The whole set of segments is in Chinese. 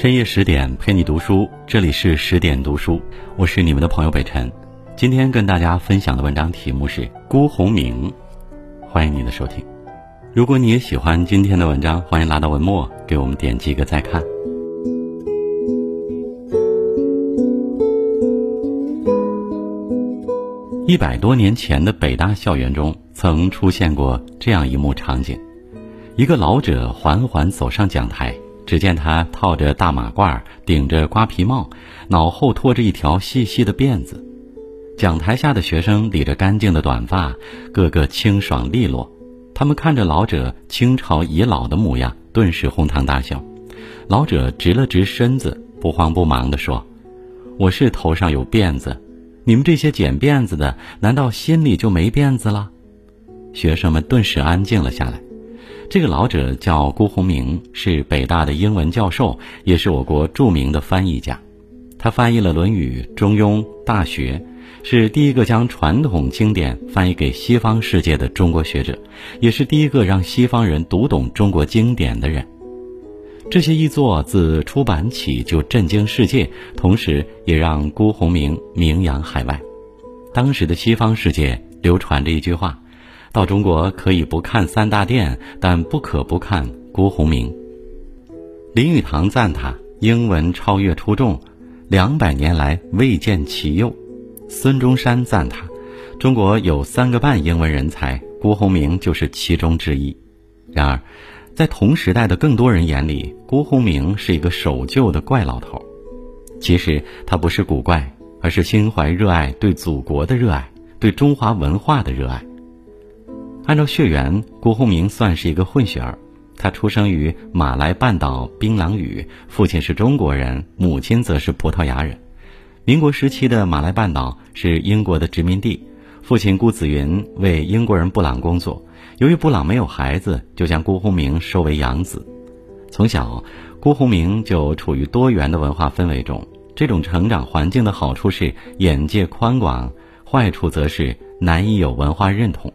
深夜十点陪你读书，这里是十点读书，我是你们的朋友北辰。今天跟大家分享的文章题目是《辜鸿铭》，欢迎你的收听。如果你也喜欢今天的文章，欢迎拉到文末给我们点击一个再看。一百多年前的北大校园中，曾出现过这样一幕场景：一个老者缓缓走上讲台。只见他套着大马褂，顶着瓜皮帽，脑后拖着一条细细的辫子。讲台下的学生理着干净的短发，个个清爽利落。他们看着老者清朝遗老的模样，顿时哄堂大笑。老者直了直身子，不慌不忙地说：“我是头上有辫子，你们这些剪辫子的，难道心里就没辫子了？”学生们顿时安静了下来。这个老者叫辜鸿铭，是北大的英文教授，也是我国著名的翻译家。他翻译了《论语》《中庸》《大学》，是第一个将传统经典翻译给西方世界的中国学者，也是第一个让西方人读懂中国经典的人。这些译作自出版起就震惊世界，同时也让辜鸿铭名扬海外。当时的西方世界流传着一句话。到中国可以不看三大殿，但不可不看辜鸿铭。林语堂赞他英文超越出众，两百年来未见其右。孙中山赞他，中国有三个半英文人才，辜鸿铭就是其中之一。然而，在同时代的更多人眼里，辜鸿铭是一个守旧的怪老头。其实他不是古怪，而是心怀热爱，对祖国的热爱，对中华文化的热爱。按照血缘，辜鸿铭算是一个混血儿。他出生于马来半岛槟榔屿，父亲是中国人，母亲则是葡萄牙人。民国时期的马来半岛是英国的殖民地，父亲辜子云为英国人布朗工作。由于布朗没有孩子，就将辜鸿铭收为养子。从小，辜鸿铭就处于多元的文化氛围中。这种成长环境的好处是眼界宽广，坏处则是难以有文化认同。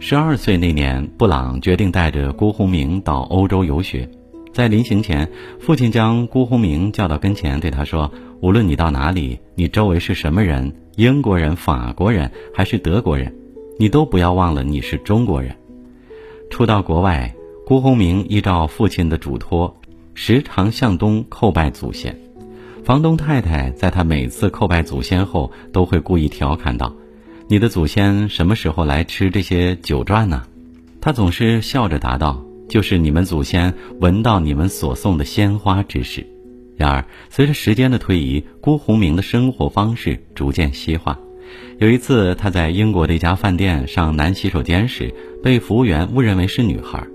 十二岁那年，布朗决定带着辜鸿铭到欧洲游学。在临行前，父亲将辜鸿铭叫到跟前，对他说：“无论你到哪里，你周围是什么人，英国人、法国人还是德国人，你都不要忘了你是中国人。”初到国外，辜鸿铭依照父亲的嘱托，时常向东叩拜祖先。房东太太在他每次叩拜祖先后，都会故意调侃道。你的祖先什么时候来吃这些酒馔呢？他总是笑着答道：“就是你们祖先闻到你们所送的鲜花之时。”然而，随着时间的推移，辜鸿铭的生活方式逐渐西化。有一次，他在英国的一家饭店上男洗手间时，被服务员误认为是女孩。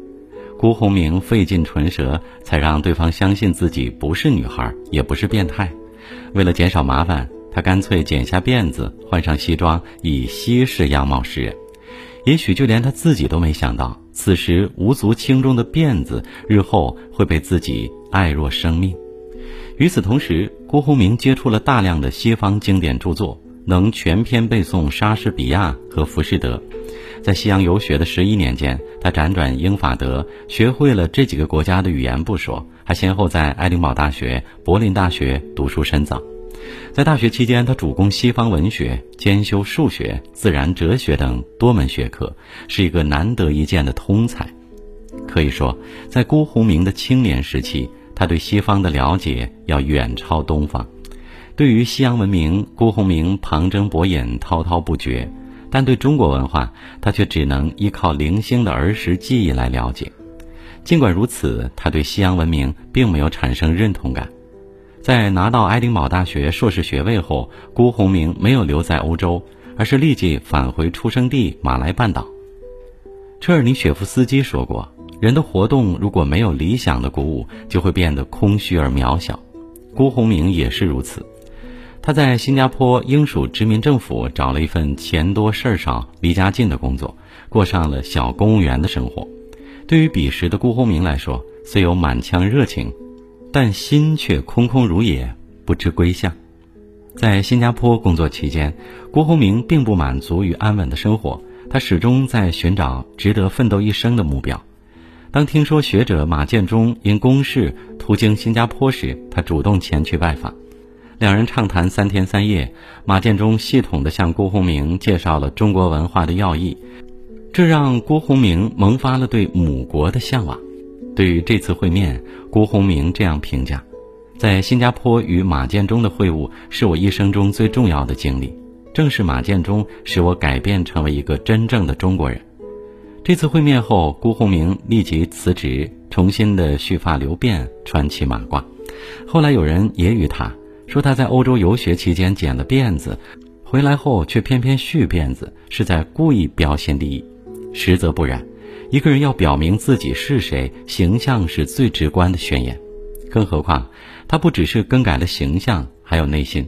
辜鸿铭费尽唇舌，才让对方相信自己不是女孩，也不是变态。为了减少麻烦。他干脆剪下辫子，换上西装，以西式样貌示人。也许就连他自己都没想到，此时无足轻重的辫子，日后会被自己爱若生命。与此同时，辜鸿铭接触了大量的西方经典著作，能全篇背诵莎士比亚和浮士德。在西洋游学的十一年间，他辗转英法德，学会了这几个国家的语言不说，还先后在爱丁堡大学、柏林大学读书深造。在大学期间，他主攻西方文学，兼修数学、自然哲学等多门学科，是一个难得一见的通才。可以说，在辜鸿铭的青年时期，他对西方的了解要远超东方。对于西洋文明，辜鸿铭旁征博引，滔滔不绝；但对中国文化，他却只能依靠零星的儿时记忆来了解。尽管如此，他对西洋文明并没有产生认同感。在拿到爱丁堡大学硕士学位后，辜鸿铭没有留在欧洲，而是立即返回出生地马来半岛。车尔尼雪夫斯基说过：“人的活动如果没有理想的鼓舞，就会变得空虚而渺小。”辜鸿铭也是如此。他在新加坡英属殖民政府找了一份钱多事儿少、离家近的工作，过上了小公务员的生活。对于彼时的辜鸿铭来说，虽有满腔热情。但心却空空如也，不知归向。在新加坡工作期间，郭鸿铭并不满足于安稳的生活，他始终在寻找值得奋斗一生的目标。当听说学者马建中因公事途经新加坡时，他主动前去拜访，两人畅谈三天三夜。马建中系统地向郭鸿铭介绍了中国文化的要义，这让郭鸿铭萌发了对母国的向往。对于这次会面，辜鸿铭这样评价：在新加坡与马建忠的会晤是我一生中最重要的经历，正是马建忠使我改变成为一个真正的中国人。这次会面后，辜鸿铭立即辞职，重新的蓄发留辫，穿起马褂。后来有人揶揄他，说他在欧洲游学期间剪了辫子，回来后却偏偏蓄辫子，是在故意表现利益。实则不然，一个人要表明自己是谁，形象是最直观的宣言。更何况，他不只是更改了形象，还有内心。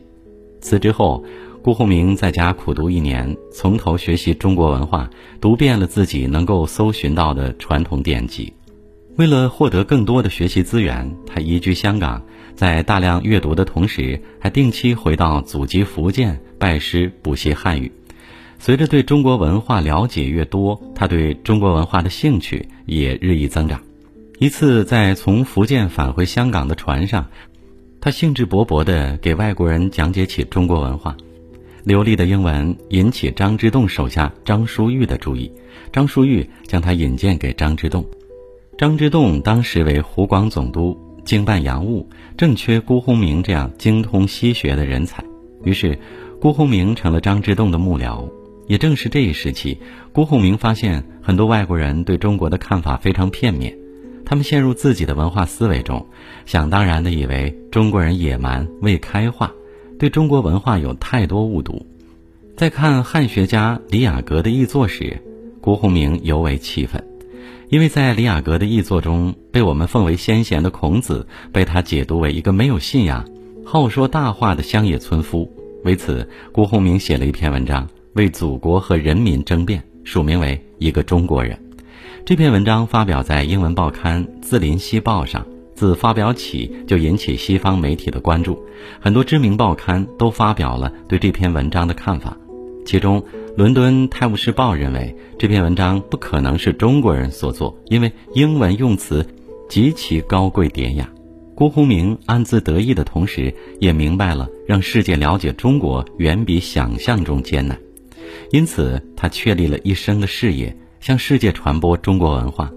辞职后。辜鸿铭在家苦读一年，从头学习中国文化，读遍了自己能够搜寻到的传统典籍。为了获得更多的学习资源，他移居香港，在大量阅读的同时，还定期回到祖籍福建拜师补习汉语。随着对中国文化了解越多，他对中国文化的兴趣也日益增长。一次在从福建返回香港的船上，他兴致勃勃地给外国人讲解起中国文化。流利的英文引起张之洞手下张叔玉的注意，张叔玉将他引荐给张之洞。张之洞当时为湖广总督，经办洋务，正缺辜鸿铭这样精通西学的人才，于是辜鸿铭成了张之洞的幕僚。也正是这一时期，辜鸿铭发现很多外国人对中国的看法非常片面，他们陷入自己的文化思维中，想当然的以为中国人野蛮未开化。对中国文化有太多误读，在看汉学家李雅阁的译作时，辜鸿铭尤为气愤，因为在李雅阁的译作中，被我们奉为先贤的孔子，被他解读为一个没有信仰、好说大话的乡野村夫。为此，辜鸿铭写了一篇文章，为祖国和人民争辩，署名为一个中国人。这篇文章发表在英文报刊《自林西报》上。自发表起就引起西方媒体的关注，很多知名报刊都发表了对这篇文章的看法。其中，《伦敦泰晤士报》认为这篇文章不可能是中国人所作，因为英文用词极其高贵典雅。辜鸿铭暗自得意的同时，也明白了让世界了解中国远比想象中艰难，因此他确立了一生的事业，向世界传播中国文化。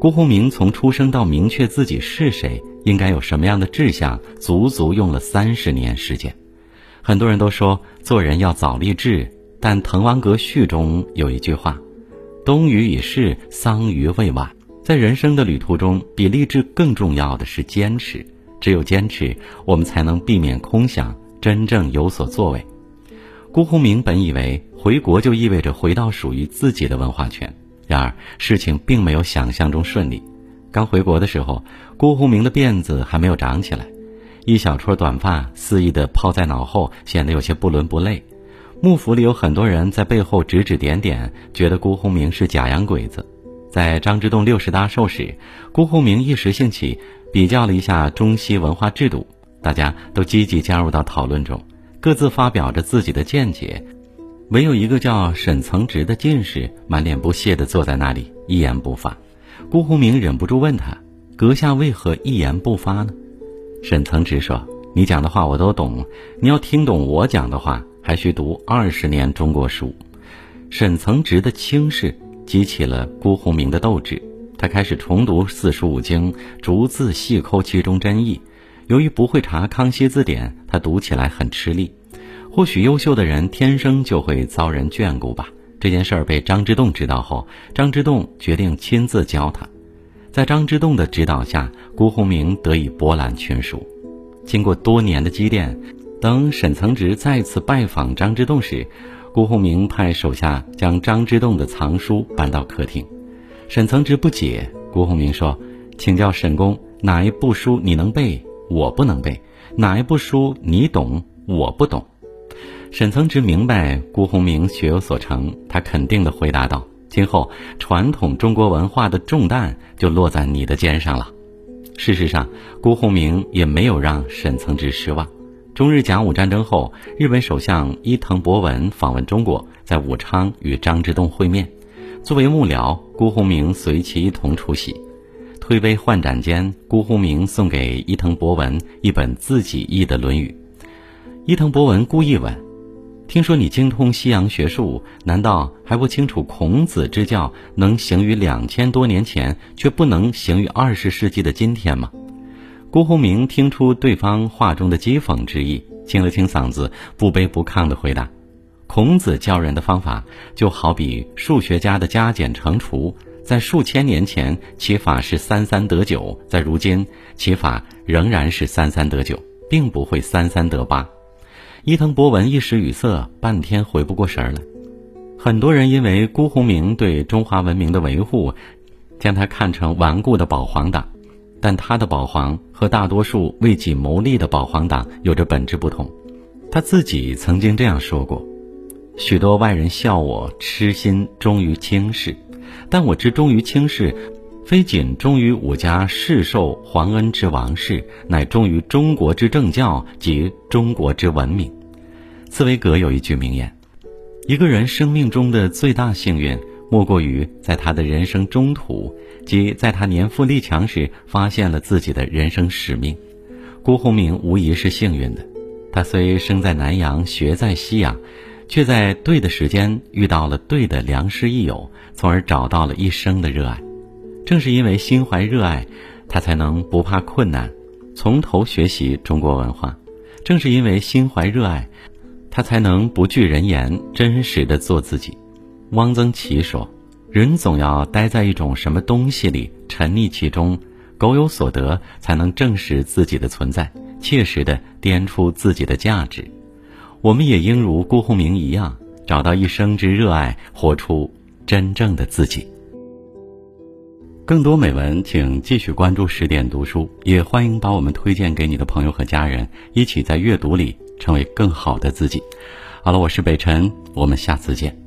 辜鸿铭从出生到明确自己是谁，应该有什么样的志向，足足用了三十年时间。很多人都说做人要早立志，但《滕王阁序》中有一句话：“冬雨已逝，桑榆未晚。”在人生的旅途中，比立志更重要的是坚持。只有坚持，我们才能避免空想，真正有所作为。辜鸿铭本以为回国就意味着回到属于自己的文化圈。然而，事情并没有想象中顺利。刚回国的时候，辜鸿铭的辫子还没有长起来，一小撮短发肆意地抛在脑后，显得有些不伦不类。幕府里有很多人在背后指指点点，觉得辜鸿铭是假洋鬼子。在张之洞六十大寿时，辜鸿铭一时兴起，比较了一下中西文化制度，大家都积极加入到讨论中，各自发表着自己的见解。唯有一个叫沈曾植的进士满脸不屑地坐在那里，一言不发。辜鸿铭忍不住问他：“阁下为何一言不发呢？”沈曾植说：“你讲的话我都懂，你要听懂我讲的话，还需读二十年中国书。”沈曾植的轻视激起了辜鸿铭的斗志，他开始重读四书五经，逐字细抠其中真意。由于不会查《康熙字典》，他读起来很吃力。或许优秀的人天生就会遭人眷顾吧。这件事儿被张之洞知道后，张之洞决定亲自教他。在张之洞的指导下，辜鸿铭得以博览群书。经过多年的积淀，等沈曾植再次拜访张之洞时，辜鸿铭派手下将张之洞的藏书搬到客厅。沈曾植不解，辜鸿铭说：“请教沈公，哪一部书你能背，我不能背；哪一部书你懂，我不懂。”沈曾植明白辜鸿铭学有所成，他肯定地回答道：“今后传统中国文化的重担就落在你的肩上了。”事实上，辜鸿铭也没有让沈曾植失望。中日甲午战争后，日本首相伊藤博文访问中国，在武昌与张之洞会面。作为幕僚，辜鸿铭随其一同出席。推杯换盏间，辜鸿铭送给伊藤博文一本自己译的《论语》。伊藤博文故意问：“听说你精通西洋学术，难道还不清楚孔子之教能行于两千多年前，却不能行于二十世纪的今天吗？”辜鸿铭听出对方话中的讥讽之意，清了清嗓子，不卑不亢地回答。孔子教人的方法，就好比数学家的加减乘除，在数千年前其法是三三得九，在如今其法仍然是三三得九，并不会三三得八。伊藤博文一时语塞，半天回不过神来。很多人因为辜鸿铭对中华文明的维护，将他看成顽固的保皇党，但他的保皇和大多数为己谋利的保皇党有着本质不同。他自己曾经这样说过。许多外人笑我痴心忠于卿氏，但我之忠于卿氏，非仅忠于吾家世受皇恩之王室，乃忠于中国之政教及中国之文明。茨威格有一句名言：一个人生命中的最大幸运，莫过于在他的人生中途，即在他年富力强时，发现了自己的人生使命。辜鸿铭无疑是幸运的，他虽生在南阳，学在西洋。却在对的时间遇到了对的良师益友，从而找到了一生的热爱。正是因为心怀热爱，他才能不怕困难，从头学习中国文化；正是因为心怀热爱，他才能不惧人言，真实的做自己。汪曾祺说：“人总要待在一种什么东西里，沉溺其中，苟有所得，才能证实自己的存在，切实的掂出自己的价值。”我们也应如辜鸿铭一样，找到一生之热爱，活出真正的自己。更多美文，请继续关注十点读书，也欢迎把我们推荐给你的朋友和家人，一起在阅读里成为更好的自己。好了，我是北辰，我们下次见。